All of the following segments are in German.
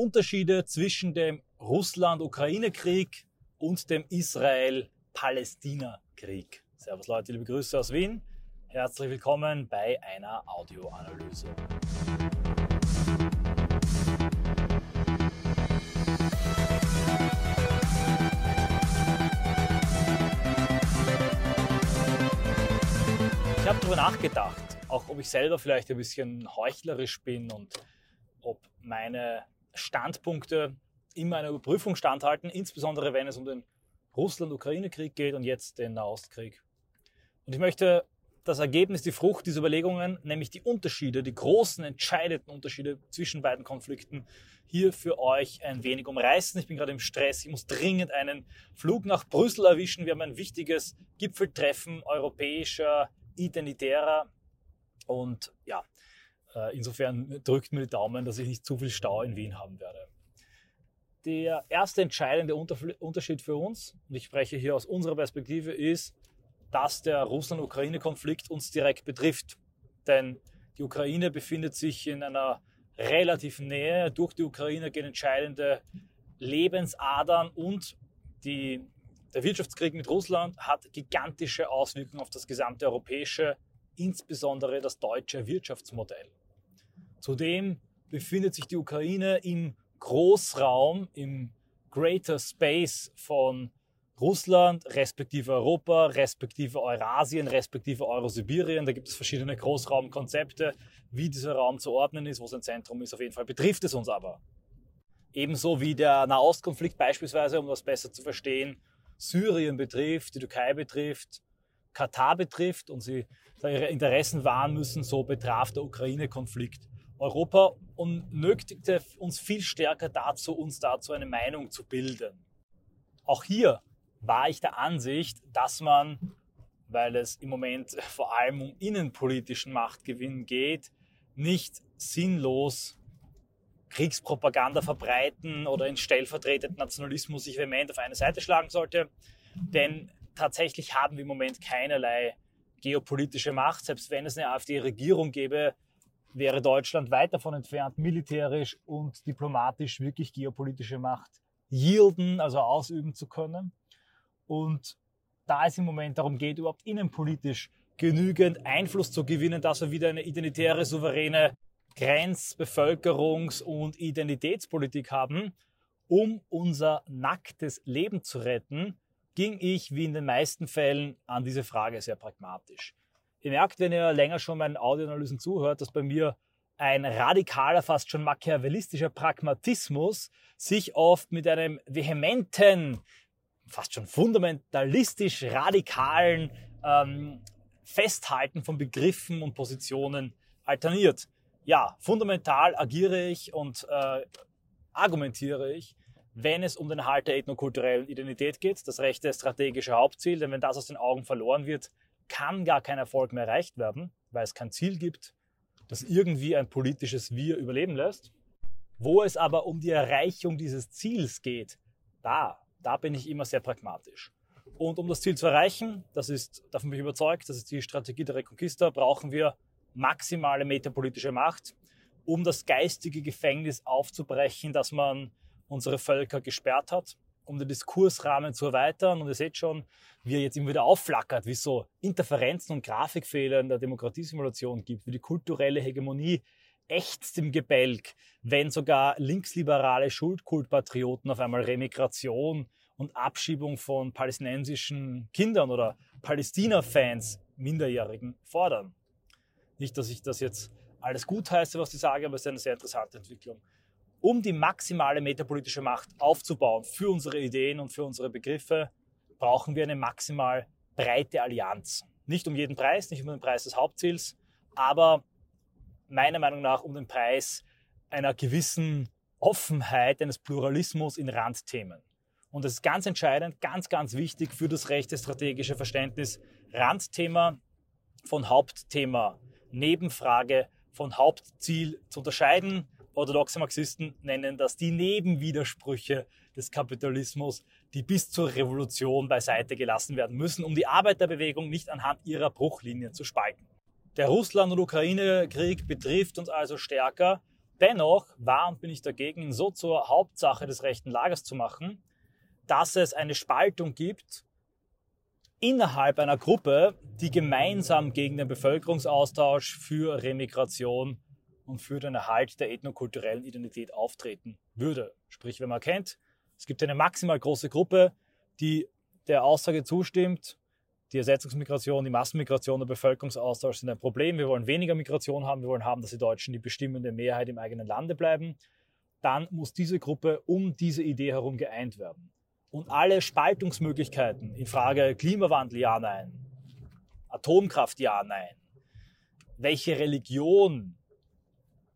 Unterschiede zwischen dem Russland-Ukraine-Krieg und dem Israel-Palästina-Krieg. Servus Leute, liebe Grüße aus Wien. Herzlich willkommen bei einer Audioanalyse. Ich habe darüber nachgedacht, auch ob ich selber vielleicht ein bisschen heuchlerisch bin und ob meine Standpunkte immer einer Überprüfung standhalten, insbesondere wenn es um den Russland-Ukraine-Krieg geht und jetzt den Nahostkrieg. Und ich möchte das Ergebnis, die Frucht dieser Überlegungen, nämlich die Unterschiede, die großen, entscheidenden Unterschiede zwischen beiden Konflikten, hier für euch ein wenig umreißen. Ich bin gerade im Stress, ich muss dringend einen Flug nach Brüssel erwischen. Wir haben ein wichtiges Gipfeltreffen europäischer Identitärer. Und ja, äh, insofern drückt mir die Daumen, dass ich nicht zu viel Stau in Wien haben werde. Der erste entscheidende Unterschied für uns, und ich spreche hier aus unserer Perspektive, ist, dass der Russland-Ukraine-Konflikt uns direkt betrifft. Denn die Ukraine befindet sich in einer relativen Nähe. Durch die Ukraine gehen entscheidende Lebensadern und die, der Wirtschaftskrieg mit Russland hat gigantische Auswirkungen auf das gesamte europäische, insbesondere das deutsche Wirtschaftsmodell. Zudem befindet sich die Ukraine im Großraum, im Greater Space von Russland, respektive Europa, respektive Eurasien, respektive Eurosibirien. Da gibt es verschiedene Großraumkonzepte, wie dieser Raum zu ordnen ist, wo sein Zentrum ist. Auf jeden Fall betrifft es uns aber. Ebenso wie der Nahostkonflikt beispielsweise, um das besser zu verstehen, Syrien betrifft, die Türkei betrifft, Katar betrifft und sie ihre Interessen wahren müssen, so betraf der Ukraine-Konflikt Europa und nötigte uns viel stärker dazu, uns dazu eine Meinung zu bilden. Auch hier war ich der Ansicht, dass man, weil es im Moment vor allem um innenpolitischen Machtgewinn geht, nicht sinnlos Kriegspropaganda verbreiten oder in stellvertretenden Nationalismus sich vehement auf eine Seite schlagen sollte. Denn tatsächlich haben wir im Moment keinerlei geopolitische Macht. Selbst wenn es eine AfD-Regierung gäbe, wäre Deutschland weit davon entfernt, militärisch und diplomatisch wirklich geopolitische Macht yielden, also ausüben zu können. Und da es im Moment darum geht, überhaupt innenpolitisch genügend Einfluss zu gewinnen, dass wir wieder eine identitäre, souveräne Grenz-, Bevölkerungs- und Identitätspolitik haben, um unser nacktes Leben zu retten, ging ich wie in den meisten Fällen an diese Frage sehr pragmatisch. Ihr merkt, wenn ihr länger schon meinen Audioanalysen zuhört, dass bei mir ein radikaler, fast schon machiavellistischer Pragmatismus sich oft mit einem vehementen, fast schon fundamentalistisch radikalen ähm, Festhalten von Begriffen und Positionen alterniert. Ja, fundamental agiere ich und äh, argumentiere ich, wenn es um den Erhalt der ethnokulturellen Identität geht, das rechte strategische Hauptziel, denn wenn das aus den Augen verloren wird, kann gar kein Erfolg mehr erreicht werden, weil es kein Ziel gibt, das irgendwie ein politisches Wir überleben lässt. Wo es aber um die Erreichung dieses Ziels geht, da, da bin ich immer sehr pragmatisch. Und um das Ziel zu erreichen, das ist, davon bin ich überzeugt, das ist die Strategie der Reconquista, brauchen wir maximale metapolitische Macht, um das geistige Gefängnis aufzubrechen, das man unsere Völker gesperrt hat um den Diskursrahmen zu erweitern. Und ihr seht schon, wie er jetzt immer wieder aufflackert, wie es so Interferenzen und Grafikfehler in der Demokratiesimulation gibt, wie die kulturelle Hegemonie ächzt im Gebälk, wenn sogar linksliberale Schuldkultpatrioten auf einmal Remigration und Abschiebung von palästinensischen Kindern oder Palästina-Fans, Minderjährigen, fordern. Nicht, dass ich das jetzt alles gut heiße, was ich sage, aber es ist eine sehr interessante Entwicklung um die maximale metapolitische Macht aufzubauen für unsere Ideen und für unsere Begriffe, brauchen wir eine maximal breite Allianz. Nicht um jeden Preis, nicht um den Preis des Hauptziels, aber meiner Meinung nach um den Preis einer gewissen Offenheit, eines Pluralismus in Randthemen. Und das ist ganz entscheidend, ganz, ganz wichtig für das rechte strategische Verständnis. Randthema von Hauptthema, Nebenfrage von Hauptziel zu unterscheiden Orthodoxe Marxisten nennen das die Nebenwidersprüche des Kapitalismus, die bis zur Revolution beiseite gelassen werden müssen, um die Arbeiterbewegung nicht anhand ihrer Bruchlinien zu spalten. Der Russland- und Ukraine-Krieg betrifft uns also stärker Dennoch war und bin ich dagegen, so zur Hauptsache des rechten Lagers zu machen, dass es eine Spaltung gibt innerhalb einer Gruppe, die gemeinsam gegen den Bevölkerungsaustausch für Remigration und für den Erhalt der ethnokulturellen Identität auftreten würde. Sprich, wenn man kennt, es gibt eine maximal große Gruppe, die der Aussage zustimmt, die Ersetzungsmigration, die Massenmigration, der Bevölkerungsaustausch sind ein Problem. Wir wollen weniger Migration haben. Wir wollen haben, dass die Deutschen die bestimmende Mehrheit im eigenen Lande bleiben. Dann muss diese Gruppe um diese Idee herum geeint werden. Und alle Spaltungsmöglichkeiten in Frage Klimawandel, ja, nein. Atomkraft, ja, nein. Welche Religion,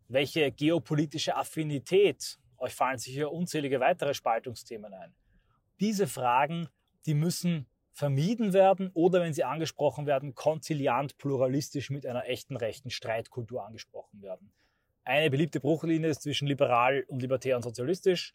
welche geopolitische Affinität, euch fallen sicher unzählige weitere Spaltungsthemen ein. Diese Fragen, die müssen vermieden werden oder wenn sie angesprochen werden, konziliant pluralistisch mit einer echten rechten Streitkultur angesprochen werden. Eine beliebte Bruchlinie ist zwischen liberal und libertär und sozialistisch.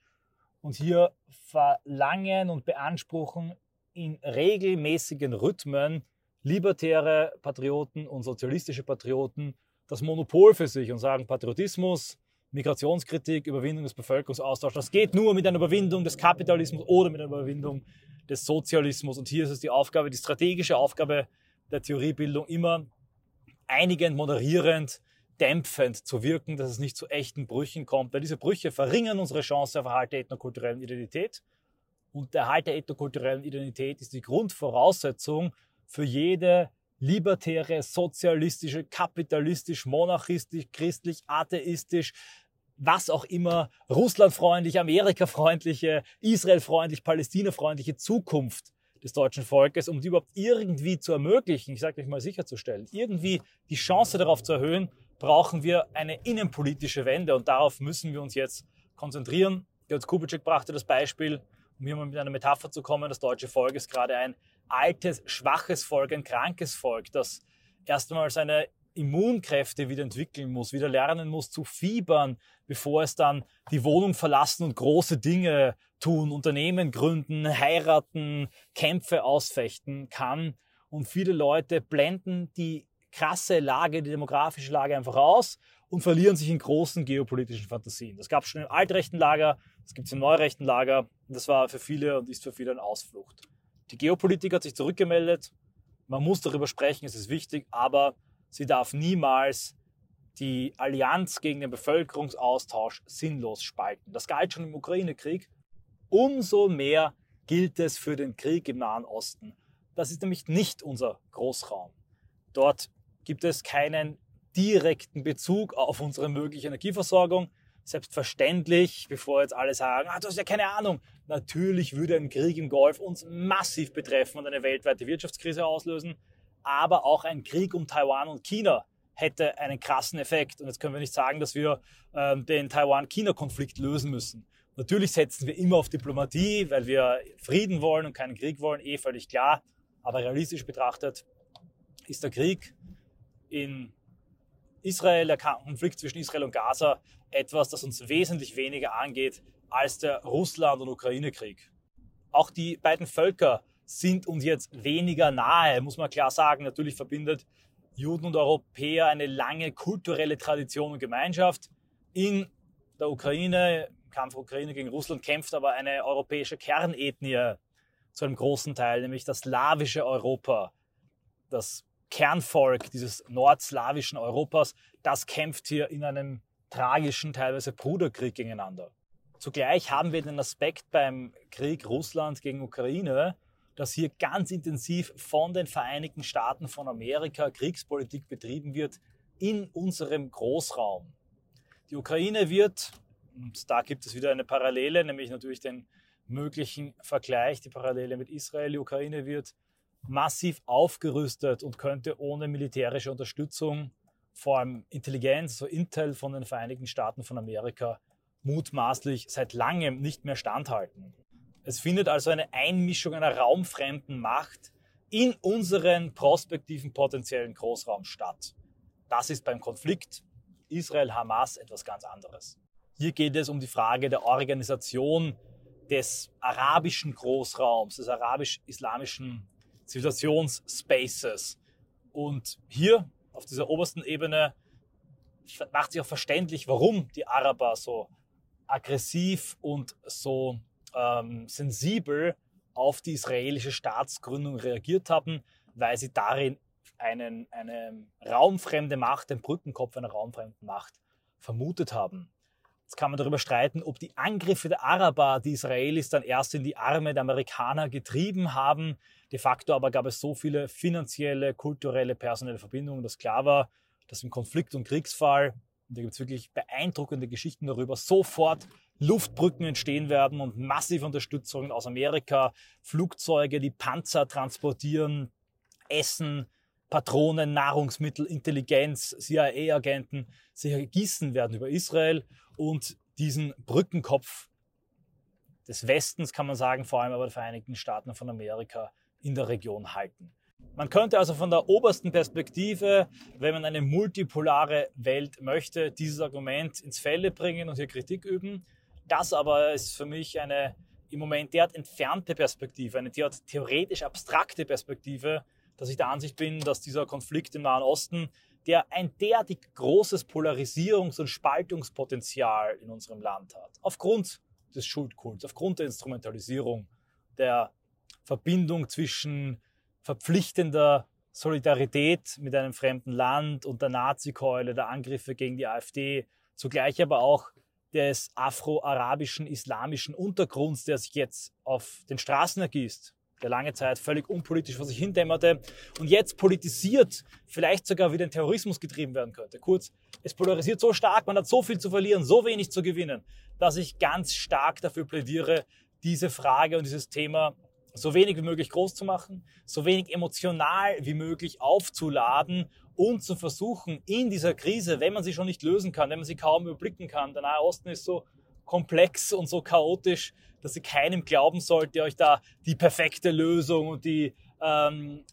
Und hier verlangen und beanspruchen in regelmäßigen Rhythmen libertäre Patrioten und sozialistische Patrioten das Monopol für sich und sagen Patriotismus, Migrationskritik, Überwindung des Bevölkerungsaustauschs, das geht nur mit einer Überwindung des Kapitalismus oder mit einer Überwindung des Sozialismus. Und hier ist es die Aufgabe, die strategische Aufgabe der Theoriebildung, immer einigend, moderierend, dämpfend zu wirken, dass es nicht zu echten Brüchen kommt, weil diese Brüche verringern unsere Chance auf Erhalt der ethnokulturellen Identität. Und der Erhalt der ethnokulturellen Identität ist die Grundvoraussetzung für jede libertäre, sozialistische, kapitalistisch, monarchistisch, christlich, atheistisch, was auch immer, russlandfreundlich, amerikafreundliche, israelfreundlich, palästinafreundliche Zukunft des deutschen Volkes, um die überhaupt irgendwie zu ermöglichen, ich sage euch mal sicherzustellen, irgendwie die Chance darauf zu erhöhen, brauchen wir eine innenpolitische Wende und darauf müssen wir uns jetzt konzentrieren. Götz Kubitschek brachte das Beispiel, um hier mal mit einer Metapher zu kommen, das deutsche Volk ist gerade ein altes, schwaches Volk, ein krankes Volk, das erstmal seine Immunkräfte wieder entwickeln muss, wieder lernen muss zu fiebern, bevor es dann die Wohnung verlassen und große Dinge tun, Unternehmen gründen, heiraten, Kämpfe ausfechten kann. Und viele Leute blenden die krasse Lage, die demografische Lage einfach aus und verlieren sich in großen geopolitischen Fantasien. Das gab es schon im altrechten Lager, das gibt es im neurechten Lager. Das war für viele und ist für viele eine Ausflucht. Die Geopolitik hat sich zurückgemeldet. Man muss darüber sprechen, es ist wichtig, aber sie darf niemals die Allianz gegen den Bevölkerungsaustausch sinnlos spalten. Das galt schon im Ukraine-Krieg. Umso mehr gilt es für den Krieg im Nahen Osten. Das ist nämlich nicht unser Großraum. Dort gibt es keinen direkten Bezug auf unsere mögliche Energieversorgung. Selbstverständlich, bevor jetzt alle sagen, ah, du hast ja keine Ahnung, natürlich würde ein Krieg im Golf uns massiv betreffen und eine weltweite Wirtschaftskrise auslösen, aber auch ein Krieg um Taiwan und China hätte einen krassen Effekt. Und jetzt können wir nicht sagen, dass wir ähm, den Taiwan-China-Konflikt lösen müssen. Natürlich setzen wir immer auf Diplomatie, weil wir Frieden wollen und keinen Krieg wollen, eh völlig klar. Aber realistisch betrachtet ist der Krieg in Israel, der Konflikt zwischen Israel und Gaza, etwas, das uns wesentlich weniger angeht als der Russland- und Ukraine-Krieg. Auch die beiden Völker sind uns jetzt weniger nahe, muss man klar sagen. Natürlich verbindet Juden und Europäer eine lange kulturelle Tradition und Gemeinschaft. In der Ukraine, im Kampf Ukraine gegen Russland, kämpft aber eine europäische Kernethnie zu einem großen Teil, nämlich das slawische Europa, das Kernvolk dieses nordslawischen Europas, das kämpft hier in einem tragischen, teilweise Bruderkrieg gegeneinander. Zugleich haben wir den Aspekt beim Krieg Russland gegen Ukraine, dass hier ganz intensiv von den Vereinigten Staaten von Amerika Kriegspolitik betrieben wird in unserem Großraum. Die Ukraine wird, und da gibt es wieder eine Parallele, nämlich natürlich den möglichen Vergleich, die Parallele mit Israel, die Ukraine wird massiv aufgerüstet und könnte ohne militärische Unterstützung, vor allem Intelligenz, so Intel von den Vereinigten Staaten von Amerika, mutmaßlich seit langem nicht mehr standhalten. Es findet also eine Einmischung einer raumfremden Macht in unseren prospektiven potenziellen Großraum statt. Das ist beim Konflikt Israel-Hamas etwas ganz anderes. Hier geht es um die Frage der Organisation des arabischen Großraums, des arabisch-islamischen Zivilisationsspaces. Und hier auf dieser obersten Ebene macht sich auch verständlich, warum die Araber so aggressiv und so ähm, sensibel auf die israelische Staatsgründung reagiert haben, weil sie darin einen, eine raumfremde Macht, den Brückenkopf einer raumfremden Macht vermutet haben. Jetzt kann man darüber streiten, ob die Angriffe der Araber die Israelis dann erst in die Arme der Amerikaner getrieben haben. De facto aber gab es so viele finanzielle, kulturelle, personelle Verbindungen, dass klar war, dass im Konflikt- und Kriegsfall, und da gibt es wirklich beeindruckende Geschichten darüber, sofort Luftbrücken entstehen werden und massive Unterstützung aus Amerika, Flugzeuge, die Panzer transportieren, Essen, Patronen, Nahrungsmittel, Intelligenz, CIA-Agenten sich ergießen werden über Israel und diesen Brückenkopf des Westens, kann man sagen, vor allem aber der Vereinigten Staaten von Amerika in der Region halten. Man könnte also von der obersten Perspektive, wenn man eine multipolare Welt möchte, dieses Argument ins Felde bringen und hier Kritik üben. Das aber ist für mich eine im Moment derart entfernte Perspektive, eine derart theoretisch abstrakte Perspektive, dass ich der Ansicht bin, dass dieser Konflikt im Nahen Osten, der ein derartig großes Polarisierungs- und Spaltungspotenzial in unserem Land hat, aufgrund des Schuldkults, aufgrund der Instrumentalisierung, der Verbindung zwischen verpflichtender Solidarität mit einem fremden Land und der Nazikeule, der Angriffe gegen die AfD, zugleich aber auch des afro-arabischen islamischen Untergrunds, der sich jetzt auf den Straßen ergießt, der lange Zeit völlig unpolitisch vor sich hindämmerte und jetzt politisiert, vielleicht sogar wieder in Terrorismus getrieben werden könnte. Kurz, es polarisiert so stark, man hat so viel zu verlieren, so wenig zu gewinnen, dass ich ganz stark dafür plädiere, diese Frage und dieses Thema so wenig wie möglich groß zu machen, so wenig emotional wie möglich aufzuladen und zu versuchen, in dieser Krise, wenn man sie schon nicht lösen kann, wenn man sie kaum überblicken kann, der Nahe Osten ist so komplex und so chaotisch, dass ihr keinem glauben sollt, der euch da die perfekte Lösung und die ähm,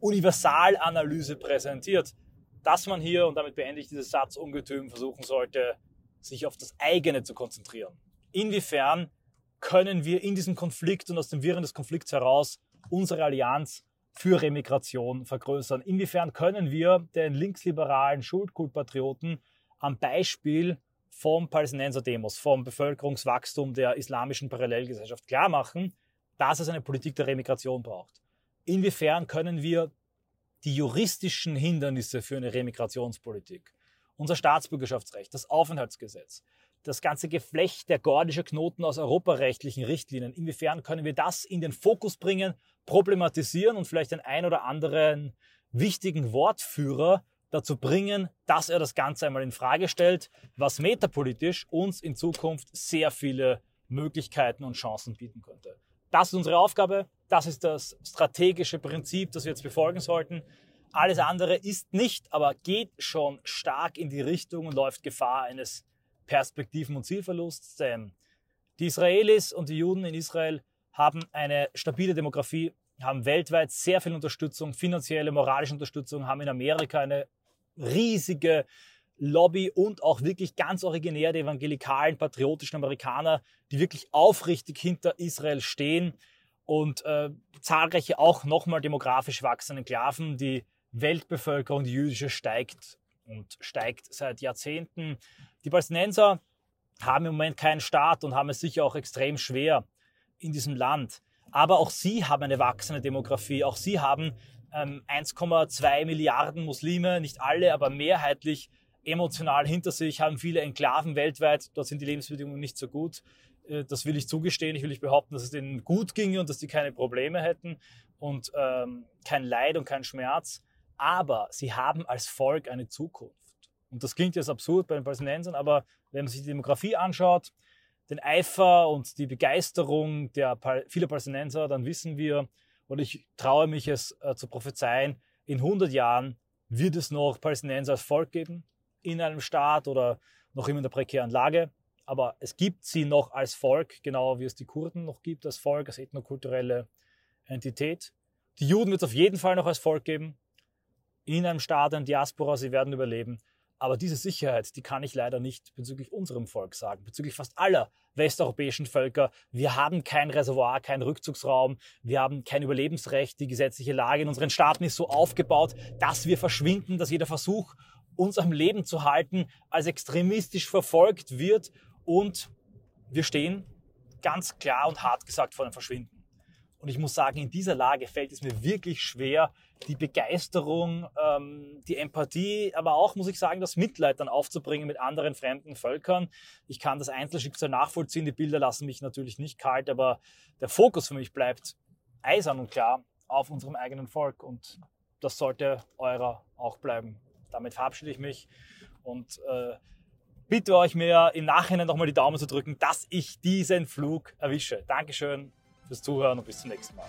Universalanalyse präsentiert, dass man hier, und damit beende ich dieses Satzungetüm, versuchen sollte, sich auf das eigene zu konzentrieren. Inwiefern können wir in diesem Konflikt und aus dem Wirren des Konflikts heraus unsere Allianz für Remigration vergrößern? Inwiefern können wir den linksliberalen Schuldkultpatrioten am Beispiel vom Palästinenser-Demos, vom Bevölkerungswachstum der islamischen Parallelgesellschaft klar machen, dass es eine Politik der Remigration braucht. Inwiefern können wir die juristischen Hindernisse für eine Remigrationspolitik, unser Staatsbürgerschaftsrecht, das Aufenthaltsgesetz, das ganze Geflecht der gordische Knoten aus europarechtlichen Richtlinien, inwiefern können wir das in den Fokus bringen, problematisieren und vielleicht den ein oder anderen wichtigen Wortführer dazu bringen, dass er das Ganze einmal in Frage stellt, was metapolitisch uns in Zukunft sehr viele Möglichkeiten und Chancen bieten könnte. Das ist unsere Aufgabe, das ist das strategische Prinzip, das wir jetzt befolgen sollten. Alles andere ist nicht, aber geht schon stark in die Richtung und läuft Gefahr eines Perspektiven- und Zielverlusts. Denn die Israelis und die Juden in Israel haben eine stabile Demografie, haben weltweit sehr viel Unterstützung, finanzielle, moralische Unterstützung, haben in Amerika eine riesige Lobby und auch wirklich ganz originär die evangelikalen, patriotischen Amerikaner, die wirklich aufrichtig hinter Israel stehen und äh, zahlreiche auch nochmal demografisch wachsende Enklaven. Die Weltbevölkerung, die jüdische, steigt und steigt seit Jahrzehnten. Die Palästinenser haben im Moment keinen Staat und haben es sicher auch extrem schwer in diesem Land. Aber auch sie haben eine wachsende Demografie. Auch sie haben 1,2 ähm, Milliarden Muslime, nicht alle, aber mehrheitlich emotional hinter sich, haben viele Enklaven weltweit. Dort sind die Lebensbedingungen nicht so gut. Äh, das will ich zugestehen. Ich will nicht behaupten, dass es denen gut ginge und dass die keine Probleme hätten und ähm, kein Leid und kein Schmerz. Aber sie haben als Volk eine Zukunft. Und das klingt jetzt absurd bei den Palästinensern, aber wenn man sich die Demografie anschaut, den Eifer und die Begeisterung der vieler Palästinenser, dann wissen wir, und ich traue mich es äh, zu prophezeien, in 100 Jahren wird es noch Palästinenser als Volk geben in einem Staat oder noch immer in der prekären Lage. Aber es gibt sie noch als Volk, genau wie es die Kurden noch gibt als Volk, als ethnokulturelle Entität. Die Juden wird es auf jeden Fall noch als Volk geben. In einem Staat, in Diaspora, sie werden überleben. Aber diese Sicherheit, die kann ich leider nicht bezüglich unserem Volk sagen, bezüglich fast aller westeuropäischen Völker. Wir haben kein Reservoir, keinen Rückzugsraum, wir haben kein Überlebensrecht. Die gesetzliche Lage in unseren Staaten ist so aufgebaut, dass wir verschwinden, dass jeder Versuch, uns am Leben zu halten, als extremistisch verfolgt wird und wir stehen ganz klar und hart gesagt vor dem Verschwinden. Und ich muss sagen, in dieser Lage fällt es mir wirklich schwer, die Begeisterung, ähm, die Empathie, aber auch, muss ich sagen, das Mitleid dann aufzubringen mit anderen fremden Völkern. Ich kann das Einzelschicksal nachvollziehen, die Bilder lassen mich natürlich nicht kalt, aber der Fokus für mich bleibt eisern und klar auf unserem eigenen Volk und das sollte eurer auch bleiben. Damit verabschiede ich mich und äh, bitte euch mir im Nachhinein nochmal die Daumen zu drücken, dass ich diesen Flug erwische. Dankeschön fürs Zuhören und bis zum nächsten Mal.